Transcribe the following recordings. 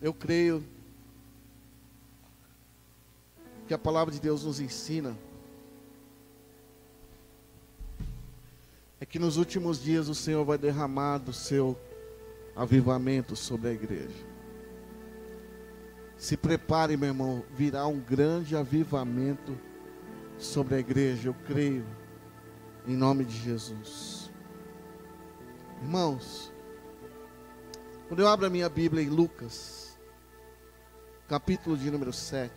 Eu creio que a palavra de Deus nos ensina é que nos últimos dias o Senhor vai derramar do seu avivamento sobre a igreja. Se prepare, meu irmão, virá um grande avivamento sobre a igreja, eu creio, em nome de Jesus. Irmãos, quando eu abro a minha Bíblia em Lucas, capítulo de número 7,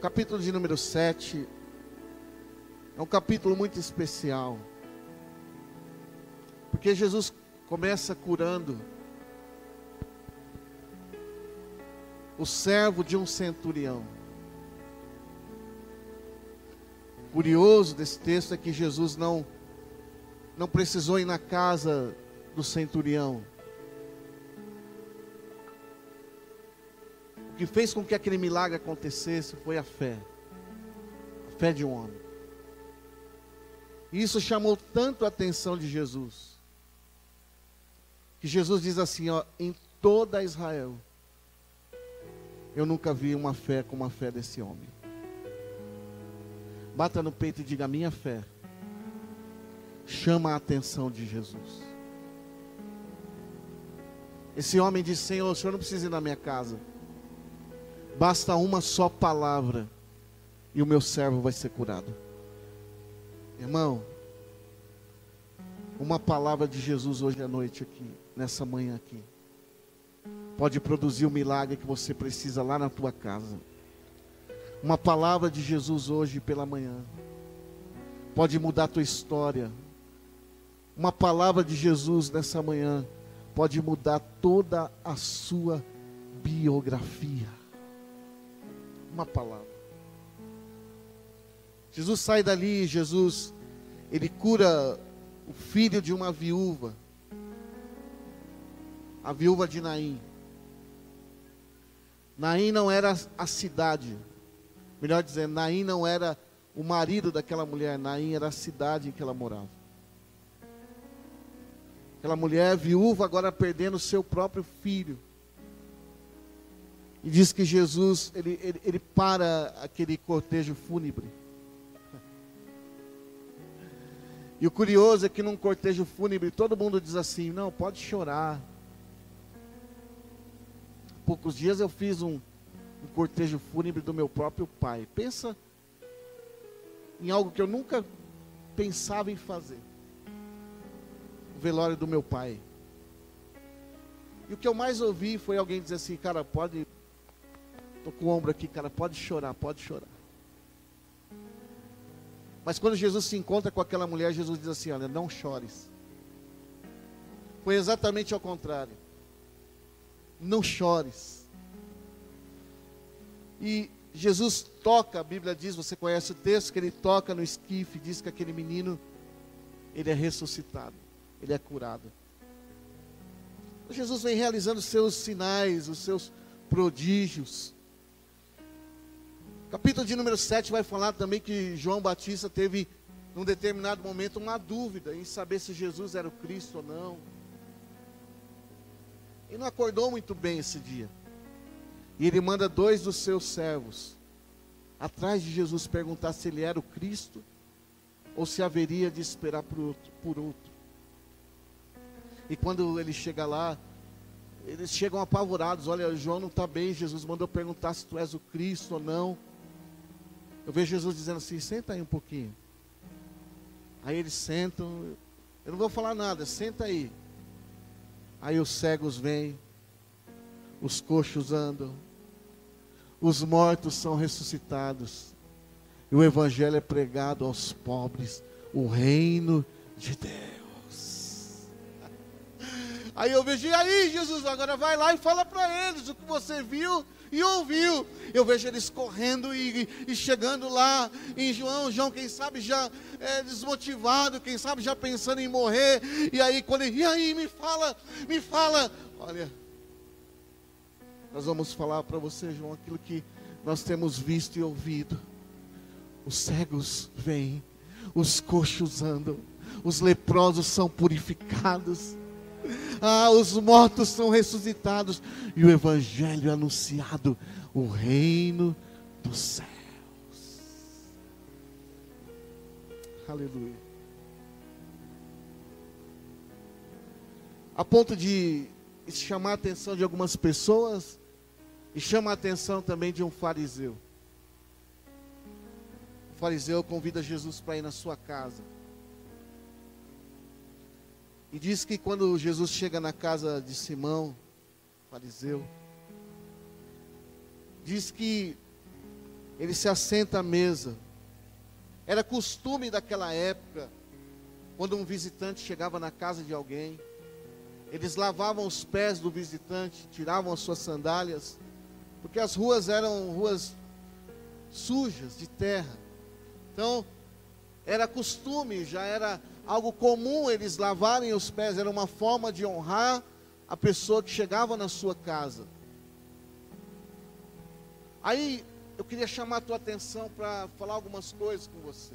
capítulo de número 7 é um capítulo muito especial, porque Jesus começa curando o servo de um centurião. Curioso desse texto é que Jesus não não precisou ir na casa do centurião. Que fez com que aquele milagre acontecesse foi a fé. A fé de um homem. E isso chamou tanto a atenção de Jesus. Que Jesus diz assim, ó, em toda Israel eu nunca vi uma fé como a fé desse homem. Bata no peito e diga: minha fé chama a atenção de Jesus. Esse homem disse: Senhor, o senhor não precisa ir na minha casa. Basta uma só palavra e o meu servo vai ser curado. Irmão, uma palavra de Jesus hoje à noite aqui, nessa manhã aqui pode produzir o milagre que você precisa lá na tua casa. Uma palavra de Jesus hoje pela manhã pode mudar a tua história. Uma palavra de Jesus nessa manhã pode mudar toda a sua biografia. Uma palavra. Jesus sai dali, Jesus, ele cura o filho de uma viúva, a viúva de Naim. Naim não era a cidade. Melhor dizendo, Naim não era o marido daquela mulher, Naim era a cidade em que ela morava. Aquela mulher viúva agora perdendo seu próprio filho. E diz que Jesus, ele, ele, ele para aquele cortejo fúnebre. E o curioso é que num cortejo fúnebre todo mundo diz assim: não, pode chorar, poucos dias eu fiz um, um cortejo fúnebre do meu próprio pai. Pensa em algo que eu nunca pensava em fazer. O velório do meu pai. E o que eu mais ouvi foi alguém dizer assim, cara, pode. Estou com o ombro aqui, cara, pode chorar, pode chorar. Mas quando Jesus se encontra com aquela mulher, Jesus diz assim: olha, não chores. Foi exatamente ao contrário não chores. E Jesus toca, a Bíblia diz, você conhece o texto, que ele toca no esquife, diz que aquele menino, ele é ressuscitado, ele é curado. Jesus vem realizando os seus sinais, os seus prodígios. Capítulo de número 7 vai falar também que João Batista teve, num determinado momento, uma dúvida em saber se Jesus era o Cristo ou não. E não acordou muito bem esse dia. E ele manda dois dos seus servos atrás de Jesus perguntar se ele era o Cristo ou se haveria de esperar por outro. Por outro. E quando ele chega lá, eles chegam apavorados. Olha, João não está bem. Jesus mandou perguntar se tu és o Cristo ou não. Eu vejo Jesus dizendo assim: senta aí um pouquinho. Aí eles sentam. Eu não vou falar nada, senta aí. Aí os cegos vêm, os coxos andam, os mortos são ressuscitados, e o evangelho é pregado aos pobres, o reino de Deus. Aí eu vejo, e aí Jesus, agora vai lá e fala para eles o que você viu e ouviu. Eu vejo eles correndo e, e chegando lá em João. João, quem sabe já é, desmotivado, quem sabe já pensando em morrer. E aí, quando ele, e aí, me fala, me fala. Olha, nós vamos falar para você, João, aquilo que nós temos visto e ouvido. Os cegos vêm, os coxos andam, os leprosos são purificados. Ah, os mortos são ressuscitados e o evangelho é anunciado, o reino dos céus. Aleluia. A ponto de chamar a atenção de algumas pessoas e chama a atenção também de um fariseu. O fariseu convida Jesus para ir na sua casa. E diz que quando Jesus chega na casa de Simão, fariseu, diz que ele se assenta à mesa. Era costume daquela época, quando um visitante chegava na casa de alguém, eles lavavam os pés do visitante, tiravam as suas sandálias, porque as ruas eram ruas sujas de terra. Então, era costume, já era algo comum eles lavarem os pés, era uma forma de honrar a pessoa que chegava na sua casa. Aí eu queria chamar a tua atenção para falar algumas coisas com você.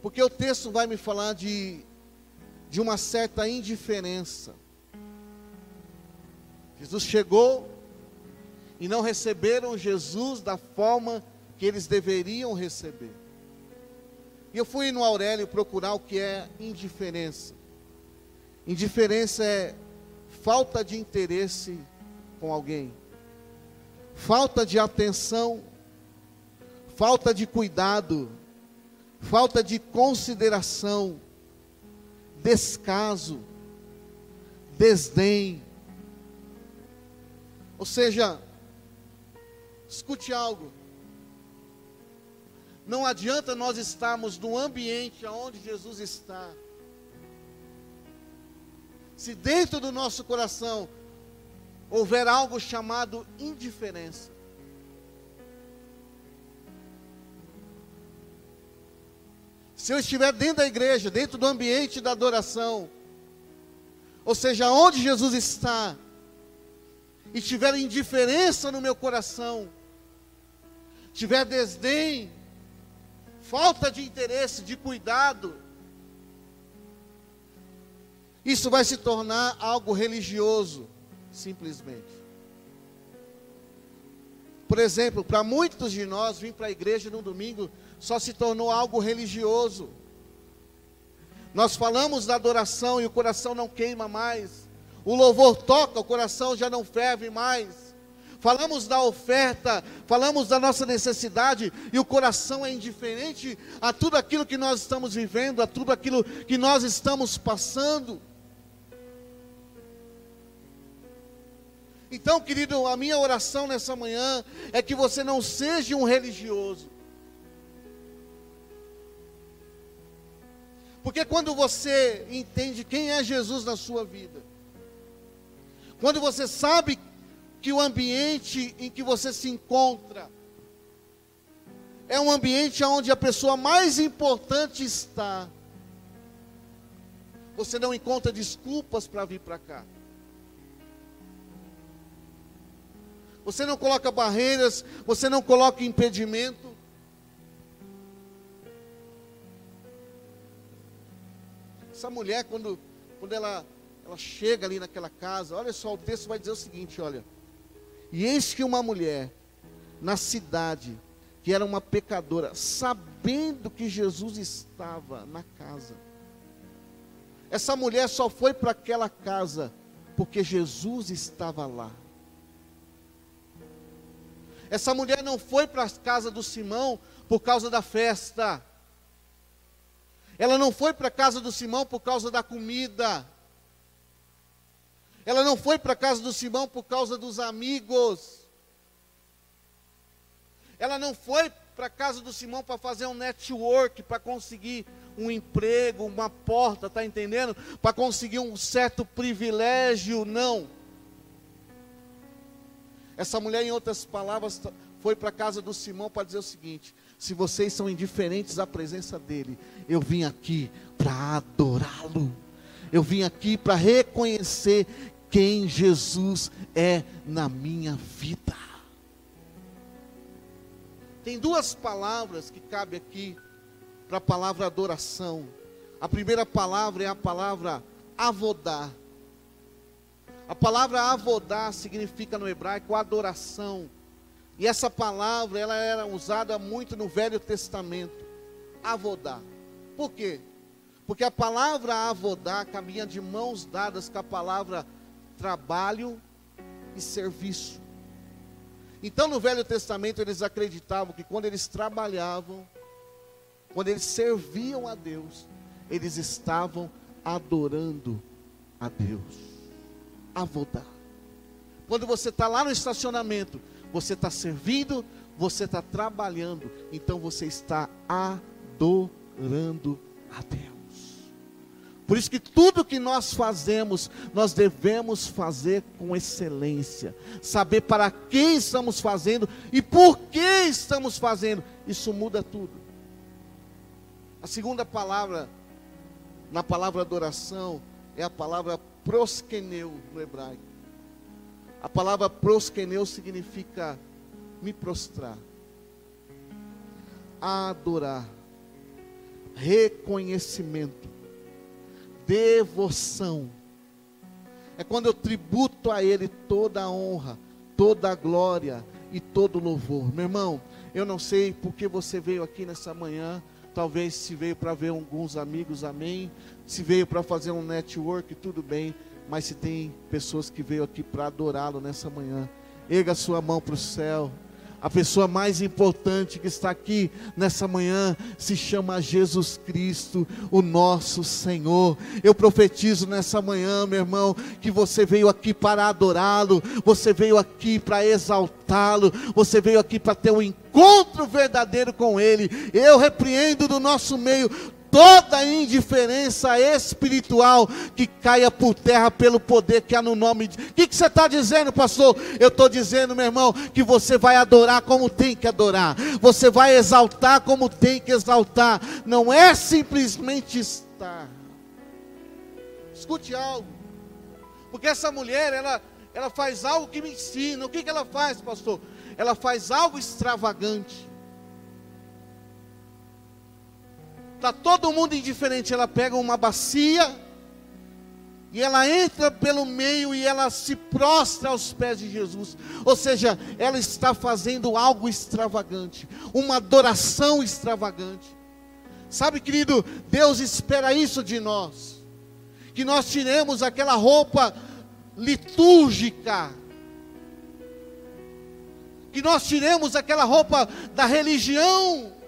Porque o texto vai me falar de, de uma certa indiferença. Jesus chegou e não receberam Jesus da forma que eles deveriam receber. E eu fui no Aurélio procurar o que é indiferença. Indiferença é falta de interesse com alguém, falta de atenção, falta de cuidado, falta de consideração, descaso, desdém. Ou seja, escute algo. Não adianta nós estarmos no ambiente onde Jesus está. Se dentro do nosso coração houver algo chamado indiferença. Se eu estiver dentro da igreja, dentro do ambiente da adoração, ou seja, onde Jesus está, e tiver indiferença no meu coração, tiver desdém, falta de interesse, de cuidado, isso vai se tornar algo religioso, simplesmente. Por exemplo, para muitos de nós, vir para a igreja no domingo só se tornou algo religioso. Nós falamos da adoração e o coração não queima mais. O louvor toca, o coração já não ferve mais falamos da oferta, falamos da nossa necessidade, e o coração é indiferente a tudo aquilo que nós estamos vivendo, a tudo aquilo que nós estamos passando. Então, querido, a minha oração nessa manhã é que você não seja um religioso. Porque quando você entende quem é Jesus na sua vida, quando você sabe que o ambiente em que você se encontra é um ambiente onde a pessoa mais importante está. Você não encontra desculpas para vir para cá. Você não coloca barreiras, você não coloca impedimento. Essa mulher, quando, quando ela, ela chega ali naquela casa, olha só, o texto vai dizer o seguinte: olha. E eis que uma mulher na cidade, que era uma pecadora, sabendo que Jesus estava na casa, essa mulher só foi para aquela casa porque Jesus estava lá. Essa mulher não foi para a casa do Simão por causa da festa. Ela não foi para a casa do Simão por causa da comida. Ela não foi para a casa do Simão por causa dos amigos. Ela não foi para a casa do Simão para fazer um network, para conseguir um emprego, uma porta, tá entendendo? Para conseguir um certo privilégio, não. Essa mulher, em outras palavras, foi para a casa do Simão para dizer o seguinte: se vocês são indiferentes à presença dele, eu vim aqui para adorá-lo. Eu vim aqui para reconhecer quem Jesus é na minha vida. Tem duas palavras que cabe aqui para a palavra adoração. A primeira palavra é a palavra avodar. A palavra avodar significa no hebraico adoração. E essa palavra ela era usada muito no Velho Testamento. Avodar. Por quê? Porque a palavra avodar caminha de mãos dadas com a palavra trabalho e serviço. Então no Velho Testamento eles acreditavam que quando eles trabalhavam, quando eles serviam a Deus, eles estavam adorando a Deus. Avodar. Quando você está lá no estacionamento, você está servindo, você está trabalhando, então você está adorando a Deus. Por isso que tudo que nós fazemos, nós devemos fazer com excelência, saber para quem estamos fazendo e por que estamos fazendo. Isso muda tudo. A segunda palavra na palavra adoração é a palavra proskeneu no hebraico. A palavra proskeneu significa me prostrar, adorar, reconhecimento devoção. É quando eu tributo a Ele toda a honra, toda a glória e todo o louvor. Meu irmão, eu não sei porque você veio aqui nessa manhã. Talvez se veio para ver alguns amigos, amém. Se veio para fazer um network, tudo bem. Mas se tem pessoas que veio aqui para adorá-lo nessa manhã, erga sua mão para o céu a pessoa mais importante que está aqui nessa manhã se chama Jesus Cristo, o nosso Senhor. Eu profetizo nessa manhã, meu irmão, que você veio aqui para adorá-lo, você veio aqui para exaltá-lo, você veio aqui para ter um encontro verdadeiro com Ele. Eu repreendo do nosso meio toda indiferença espiritual que caia por terra pelo poder que há no nome de. O que, que você está dizendo, pastor? Eu estou dizendo, meu irmão, que você vai adorar como tem que adorar, você vai exaltar como tem que exaltar, não é simplesmente estar. Escute algo, porque essa mulher, ela, ela faz algo que me ensina. O que, que ela faz, pastor? Ela faz algo extravagante. Está todo mundo indiferente. Ela pega uma bacia e ela entra pelo meio e ela se prostra aos pés de Jesus. Ou seja, ela está fazendo algo extravagante, uma adoração extravagante. Sabe, querido, Deus espera isso de nós. Que nós tiremos aquela roupa litúrgica. Que nós tiremos aquela roupa da religião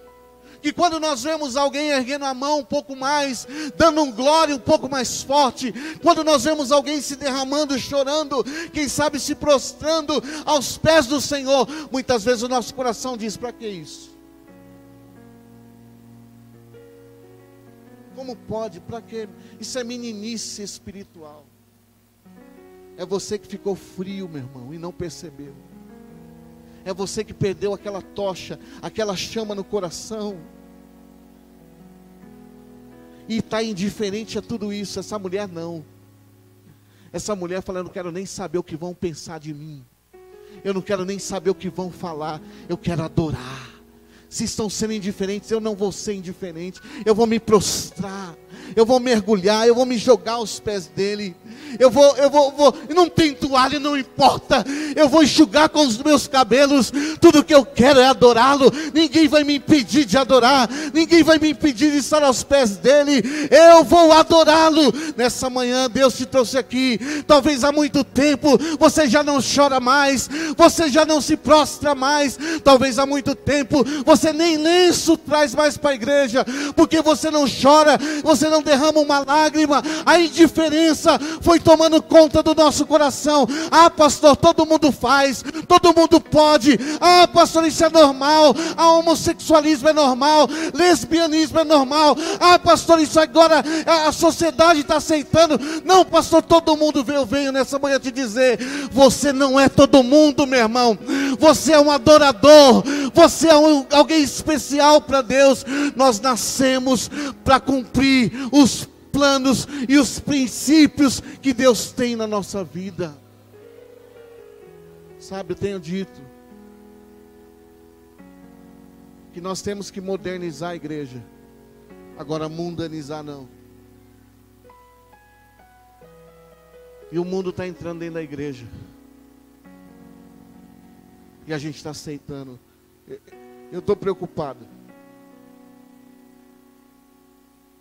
que quando nós vemos alguém erguendo a mão um pouco mais, dando um glória um pouco mais forte, quando nós vemos alguém se derramando, chorando, quem sabe se prostrando aos pés do Senhor, muitas vezes o nosso coração diz: para que isso? Como pode? Para que? Isso é meninice espiritual. É você que ficou frio, meu irmão, e não percebeu. É você que perdeu aquela tocha, aquela chama no coração e está indiferente a tudo isso. Essa mulher não. Essa mulher fala: Eu não quero nem saber o que vão pensar de mim. Eu não quero nem saber o que vão falar. Eu quero adorar. Se estão sendo indiferentes, eu não vou ser indiferente. Eu vou me prostrar eu vou mergulhar, eu vou me jogar aos pés dele. Eu vou, eu vou, vou não tem toalha, não importa. Eu vou enxugar com os meus cabelos. Tudo que eu quero é adorá-lo. Ninguém vai me impedir de adorar. Ninguém vai me impedir de estar aos pés dele. Eu vou adorá-lo. Nessa manhã Deus te trouxe aqui. Talvez há muito tempo você já não chora mais, você já não se prostra mais. Talvez há muito tempo você nem lenço traz mais para a igreja, porque você não chora, você não derrama uma lágrima, a indiferença foi tomando conta do nosso coração. Ah, pastor, todo mundo faz, todo mundo pode. Ah, pastor, isso é normal. Ah, homossexualismo é normal, lesbianismo é normal. Ah, pastor, isso agora a sociedade está aceitando. Não, pastor, todo mundo veio, venho nessa manhã te dizer: você não é todo mundo, meu irmão. Você é um adorador, você é um, alguém especial para Deus. Nós nascemos para cumprir os planos e os princípios que Deus tem na nossa vida. Sabe, eu tenho dito que nós temos que modernizar a igreja, agora mundanizar não. E o mundo está entrando dentro da igreja. E a gente está aceitando. Eu estou preocupado.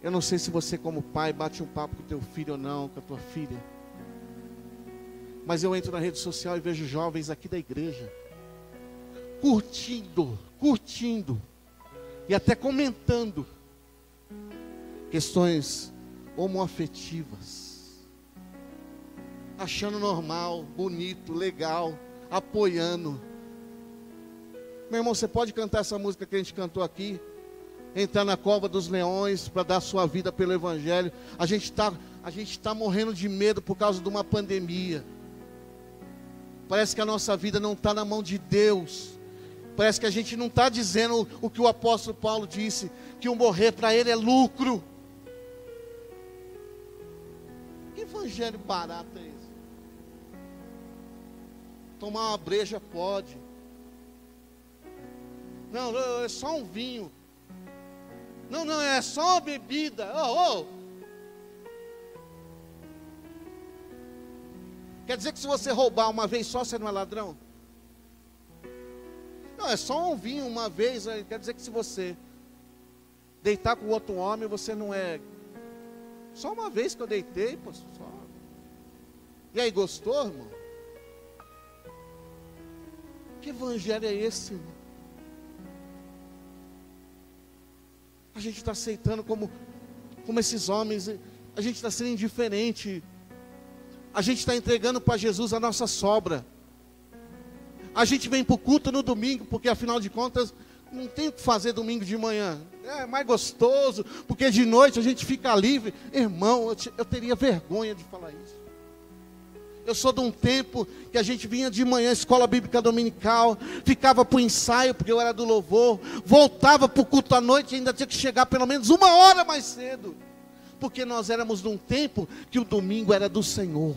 Eu não sei se você, como pai, bate um papo com teu filho ou não, com a tua filha. Mas eu entro na rede social e vejo jovens aqui da igreja curtindo, curtindo e até comentando questões homoafetivas, achando normal, bonito, legal, apoiando. Meu irmão, você pode cantar essa música que a gente cantou aqui, entrar na cova dos leões para dar sua vida pelo Evangelho. A gente está a gente está morrendo de medo por causa de uma pandemia. Parece que a nossa vida não está na mão de Deus. Parece que a gente não está dizendo o que o apóstolo Paulo disse, que o morrer para ele é lucro. Que evangelho barato é esse? Tomar uma breja pode. Não, é só um vinho. Não, não, é só uma bebida. Oh, oh. Quer dizer que se você roubar uma vez só, você não é ladrão? Não, é só um vinho uma vez. Quer dizer que se você deitar com outro homem, você não é. Só uma vez que eu deitei, pastor. Só. E aí, gostou, irmão? Que evangelho é esse, irmão? A gente está aceitando como, como esses homens, a gente está sendo indiferente. A gente está entregando para Jesus a nossa sobra. A gente vem para o culto no domingo, porque afinal de contas, não tem o que fazer domingo de manhã. É mais gostoso, porque de noite a gente fica livre. Irmão, eu, te, eu teria vergonha de falar isso. Eu sou de um tempo que a gente vinha de manhã, escola bíblica dominical, ficava para o ensaio, porque eu era do louvor, voltava para o culto à noite e ainda tinha que chegar pelo menos uma hora mais cedo. Porque nós éramos de um tempo que o domingo era do Senhor.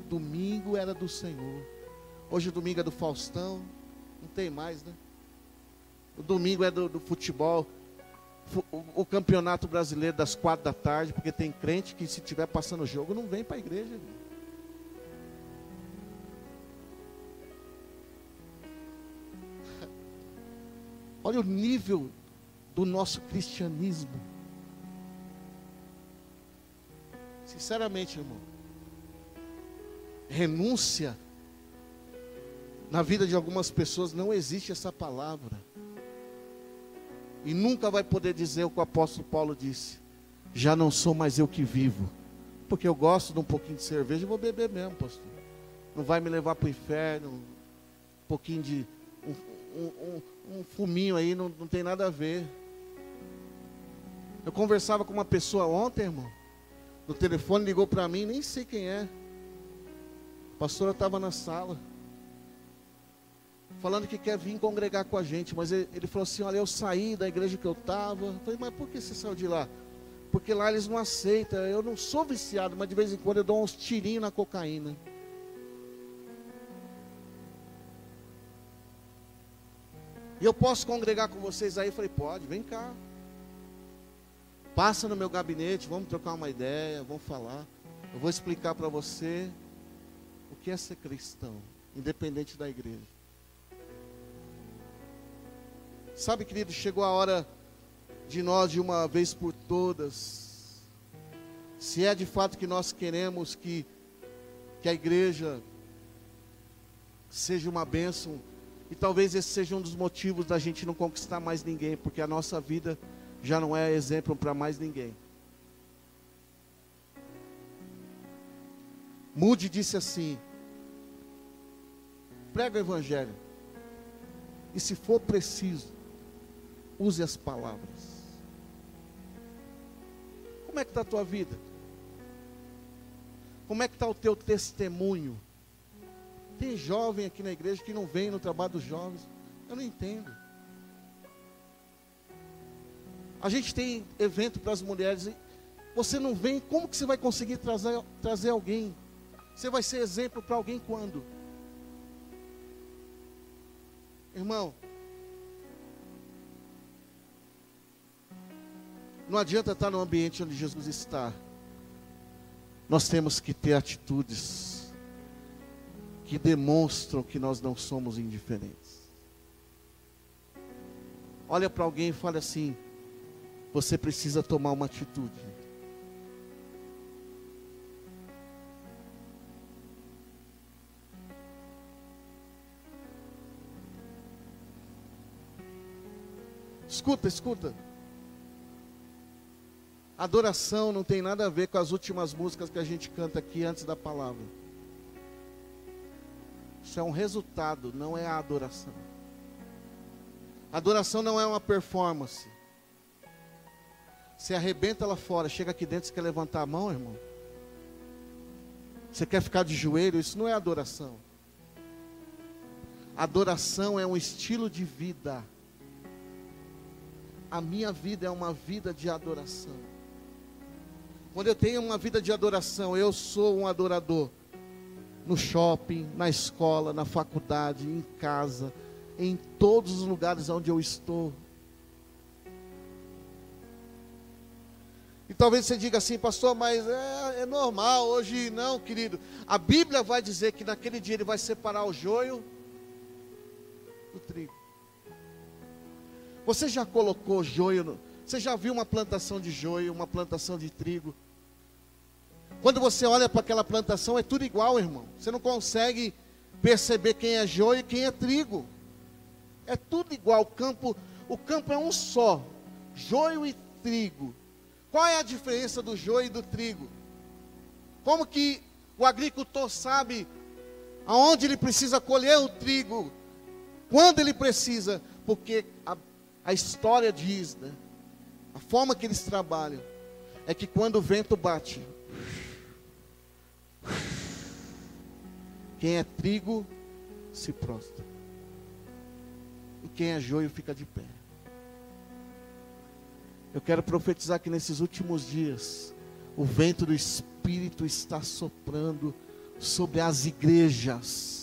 O domingo era do Senhor. Hoje o domingo é do Faustão. Não tem mais, né? O domingo é do, do futebol. O, o, campeonato brasileiro das quatro da tarde, porque tem crente que se tiver passando o jogo não vem para a igreja. Olha o nível do nosso cristianismo. Sinceramente, irmão. Renúncia na vida de algumas pessoas não existe essa palavra. E nunca vai poder dizer o que o apóstolo Paulo disse: Já não sou mais eu que vivo. Porque eu gosto de um pouquinho de cerveja, vou beber mesmo, pastor. Não vai me levar para o inferno. Um pouquinho de. Um, um, um, fuminho aí não, não tem nada a ver. Eu conversava com uma pessoa ontem, irmão. No telefone ligou para mim, nem sei quem é. A pastora estava na sala falando que quer vir congregar com a gente, mas ele, ele falou assim: Olha, eu saí da igreja que eu estava. Falei, mas por que você saiu de lá? Porque lá eles não aceitam. Eu não sou viciado, mas de vez em quando eu dou uns tirinhos na cocaína. E eu posso congregar com vocês aí? Eu falei, pode, vem cá. Passa no meu gabinete, vamos trocar uma ideia, vamos falar. Eu vou explicar para você o que é ser cristão, independente da igreja. Sabe, querido, chegou a hora de nós, de uma vez por todas, se é de fato que nós queremos que, que a igreja seja uma bênção, e talvez esse seja um dos motivos da gente não conquistar mais ninguém, porque a nossa vida já não é exemplo para mais ninguém. Mude disse assim: prega o evangelho, e se for preciso, use as palavras. Como é que está a tua vida? Como é que está o teu testemunho? Tem jovem aqui na igreja que não vem no trabalho dos jovens. Eu não entendo. A gente tem evento para as mulheres. Você não vem, como que você vai conseguir trazer, trazer alguém? Você vai ser exemplo para alguém quando? Irmão, Não adianta estar no ambiente onde Jesus está nós temos que ter atitudes que demonstram que nós não somos indiferentes. Olha para alguém e fale assim: você precisa tomar uma atitude. Escuta, escuta. Adoração não tem nada a ver com as últimas músicas que a gente canta aqui antes da palavra. Isso é um resultado, não é a adoração. Adoração não é uma performance. Você arrebenta lá fora, chega aqui dentro, você quer levantar a mão, irmão? Você quer ficar de joelho? Isso não é adoração. Adoração é um estilo de vida. A minha vida é uma vida de adoração. Quando eu tenho uma vida de adoração, eu sou um adorador. No shopping, na escola, na faculdade, em casa, em todos os lugares onde eu estou. E talvez você diga assim, pastor, mas é, é, normal, hoje não, querido. A Bíblia vai dizer que naquele dia ele vai separar o joio do trigo. Você já colocou joio no, você já viu uma plantação de joio, uma plantação de trigo? Quando você olha para aquela plantação, é tudo igual, irmão. Você não consegue perceber quem é joio e quem é trigo. É tudo igual. O campo, o campo é um só. Joio e trigo. Qual é a diferença do joio e do trigo? Como que o agricultor sabe aonde ele precisa colher o trigo? Quando ele precisa? Porque a, a história diz, né? A forma que eles trabalham é que quando o vento bate, quem é trigo se prostra. E quem é joio fica de pé. Eu quero profetizar que nesses últimos dias, o vento do Espírito está soprando sobre as igrejas.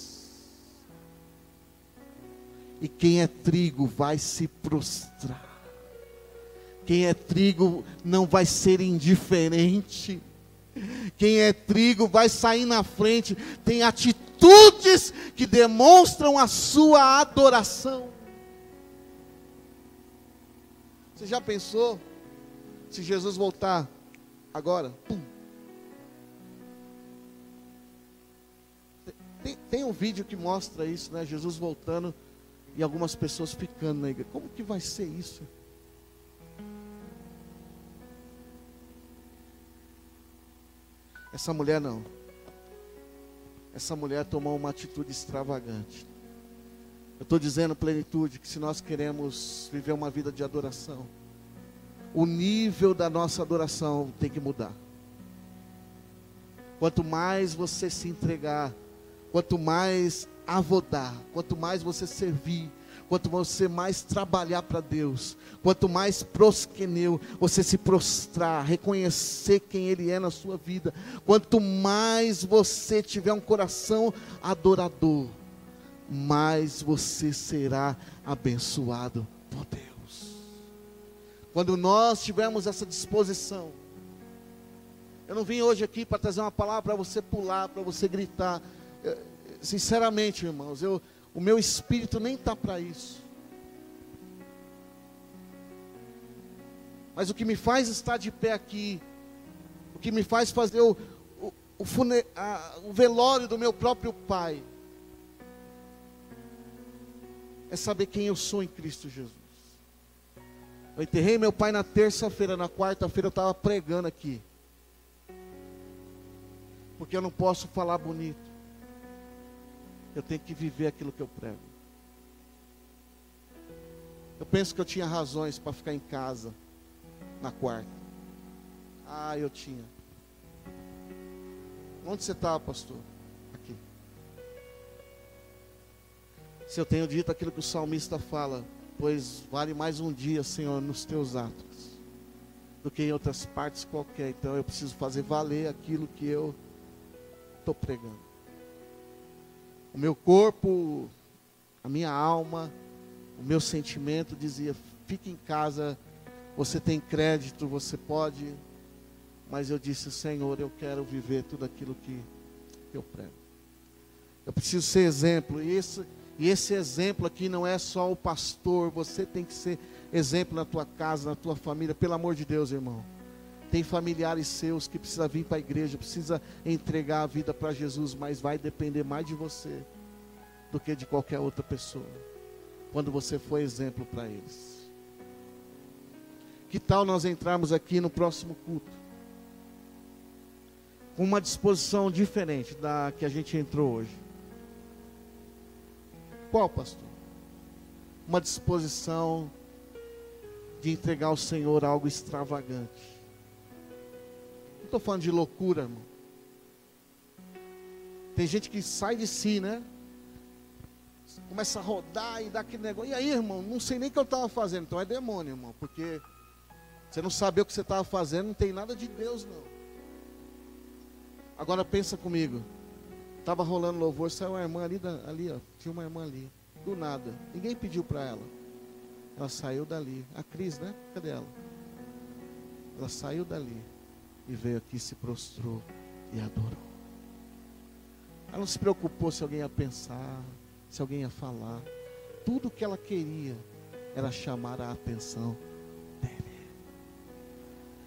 E quem é trigo vai se prostrar. Quem é trigo não vai ser indiferente. Quem é trigo vai sair na frente, tem atitudes que demonstram a sua adoração. Você já pensou se Jesus voltar agora? Pum. Tem, tem, um vídeo que mostra isso, né? Jesus voltando e algumas pessoas ficando na igreja. Como que vai ser isso? Essa mulher não. Essa mulher tomou uma atitude extravagante. Eu estou dizendo, plenitude, que se nós queremos viver uma vida de adoração, o nível da nossa adoração tem que mudar. Quanto mais você se entregar, quanto mais avodar, quanto mais você servir, quanto você mais trabalhar para Deus, quanto mais prosqueneu, você se prostrar, reconhecer quem Ele é na sua vida, quanto mais você tiver um coração adorador, mais você será abençoado por Deus. Quando nós tivermos essa disposição, eu não vim hoje aqui para trazer uma palavra para você pular, para você gritar. Sinceramente, irmãos, eu, o meu espírito nem está para isso. Mas o que me faz estar de pé aqui, o que me faz fazer o, o, o, fune, a, o velório do meu próprio pai, é saber quem eu sou em Cristo Jesus. Eu enterrei meu pai na terça-feira, na quarta-feira eu estava pregando aqui. Porque eu não posso falar bonito eu tenho que viver aquilo que eu prego. Eu penso que eu tinha razões para ficar em casa na quarta. Ah, eu tinha. Onde você estava, pastor? Aqui. Se eu tenho dito aquilo que o salmista fala, pois vale mais um dia, Senhor, nos teus atos, do que em outras partes qualquer. Então eu preciso fazer valer aquilo que eu estou pregando o meu corpo, a minha alma, o meu sentimento dizia: fique em casa, você tem crédito, você pode. mas eu disse: Senhor, eu quero viver tudo aquilo que, eu prego. Eu preciso ser exemplo. E esse, e esse exemplo aqui não é só o pastor, você tem que ser exemplo na tua casa, na tua família, pelo amor de Deus, irmão. Tem familiares seus que precisa vir para a igreja, precisa entregar a vida para Jesus, mas vai depender mais de você do que de qualquer outra pessoa. Quando você for exemplo para eles. Que tal nós entrarmos aqui no próximo culto? Com uma disposição diferente da que a gente entrou hoje. Qual, pastor? Uma disposição de entregar ao Senhor algo extravagante. Estou falando de loucura, irmão. Tem gente que sai de si, né? Começa a rodar e dá aquele negócio. E aí, irmão, não sei nem o que eu estava fazendo. Então é demônio, irmão. Porque você não saber o que você estava fazendo, não tem nada de Deus, não. Agora pensa comigo. Estava rolando louvor, saiu uma irmã ali, ali ó, tinha uma irmã ali, do nada. Ninguém pediu para ela. Ela saiu dali. A Cris, né? Cadê ela? Ela saiu dali e veio aqui, se prostrou e adorou. Ela não se preocupou se alguém ia pensar, se alguém ia falar. Tudo que ela queria era chamar a atenção dele.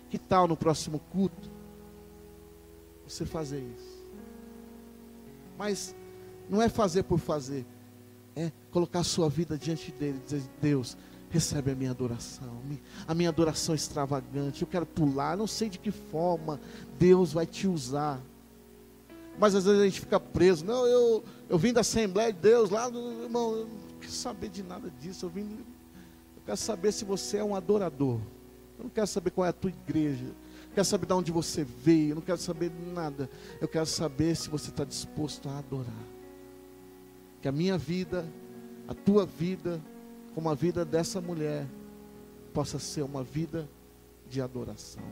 Que tal no próximo culto você fazer isso? Mas não é fazer por fazer, é colocar a sua vida diante dele dizer: Deus, recebe a minha adoração, a minha adoração extravagante. Eu quero pular, não sei de que forma Deus vai te usar. Mas às vezes a gente fica preso. Não, eu, eu vim da Assembleia de Deus lá, irmão, eu não quero saber de nada disso. Eu, vim, eu quero saber se você é um adorador. Eu não quero saber qual é a tua igreja. Eu quero saber de onde você veio. Eu não quero saber nada. Eu quero saber se você está disposto a adorar. Que a minha vida, a tua vida, como a vida dessa mulher possa ser uma vida de adoração.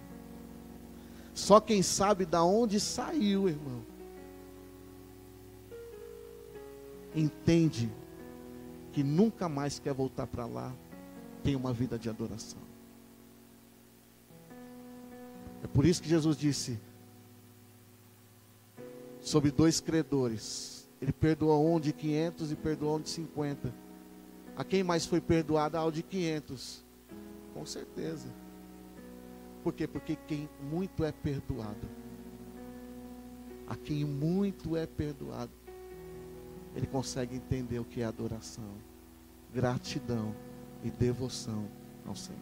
Só quem sabe da onde saiu, irmão, entende que nunca mais quer voltar para lá, tem uma vida de adoração. É por isso que Jesus disse sobre dois credores. Ele perdoou um de 500 e perdoou um de 50. A quem mais foi perdoado? Ao de 500. Com certeza. Por quê? Porque quem muito é perdoado. A quem muito é perdoado. Ele consegue entender o que é adoração, gratidão e devoção ao Senhor.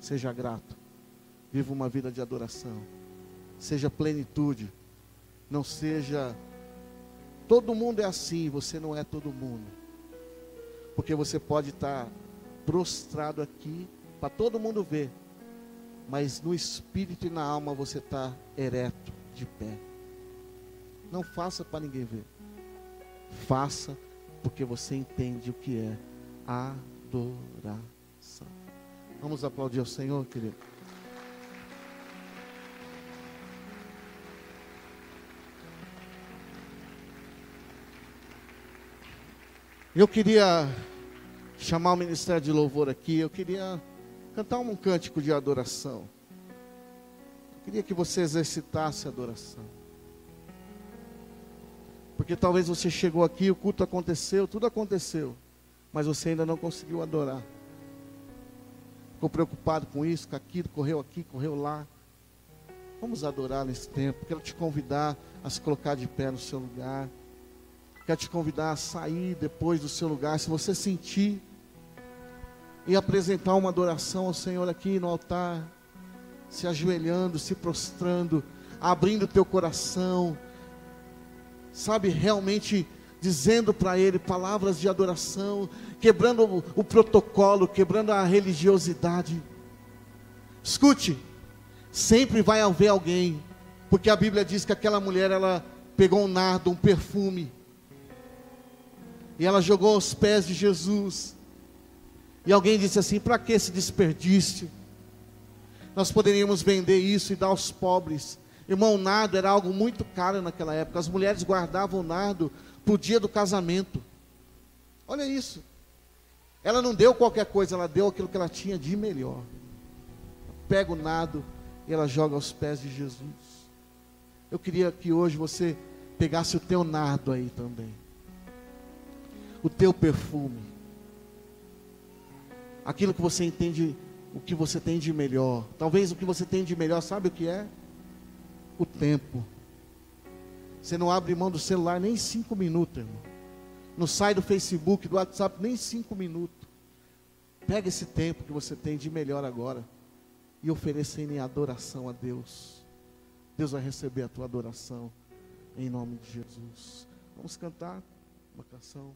Seja grato. Viva uma vida de adoração. Seja plenitude. Não seja. Todo mundo é assim, você não é todo mundo. Porque você pode estar prostrado aqui para todo mundo ver, mas no espírito e na alma você está ereto, de pé. Não faça para ninguém ver. Faça porque você entende o que é adoração. Vamos aplaudir ao Senhor, querido. Eu queria chamar o ministério de louvor aqui, eu queria cantar um cântico de adoração. Eu queria que você exercitasse a adoração. Porque talvez você chegou aqui, o culto aconteceu, tudo aconteceu, mas você ainda não conseguiu adorar. Ficou preocupado com isso, com aquilo, correu aqui, correu lá. Vamos adorar nesse tempo. Quero te convidar a se colocar de pé no seu lugar. Quero te convidar a sair depois do seu lugar, se você sentir, e apresentar uma adoração ao Senhor aqui no altar, se ajoelhando, se prostrando, abrindo o teu coração, sabe, realmente dizendo para Ele palavras de adoração, quebrando o, o protocolo, quebrando a religiosidade. Escute, sempre vai haver alguém, porque a Bíblia diz que aquela mulher ela pegou um nardo, um perfume, e ela jogou aos pés de Jesus. E alguém disse assim: para que esse desperdício? Nós poderíamos vender isso e dar aos pobres. Irmão, nardo era algo muito caro naquela época. As mulheres guardavam nardo para o dia do casamento. Olha isso. Ela não deu qualquer coisa, ela deu aquilo que ela tinha de melhor. Pega o nardo e ela joga aos pés de Jesus. Eu queria que hoje você pegasse o teu nardo aí também, o teu perfume, aquilo que você entende, o que você tem de melhor. Talvez o que você tem de melhor, sabe o que é? O tempo. Você não abre mão do celular nem cinco minutos, irmão. Não sai do Facebook, do WhatsApp, nem cinco minutos. Pega esse tempo que você tem de melhor agora e ofereça em adoração a Deus. Deus vai receber a tua adoração em nome de Jesus. Vamos cantar uma canção.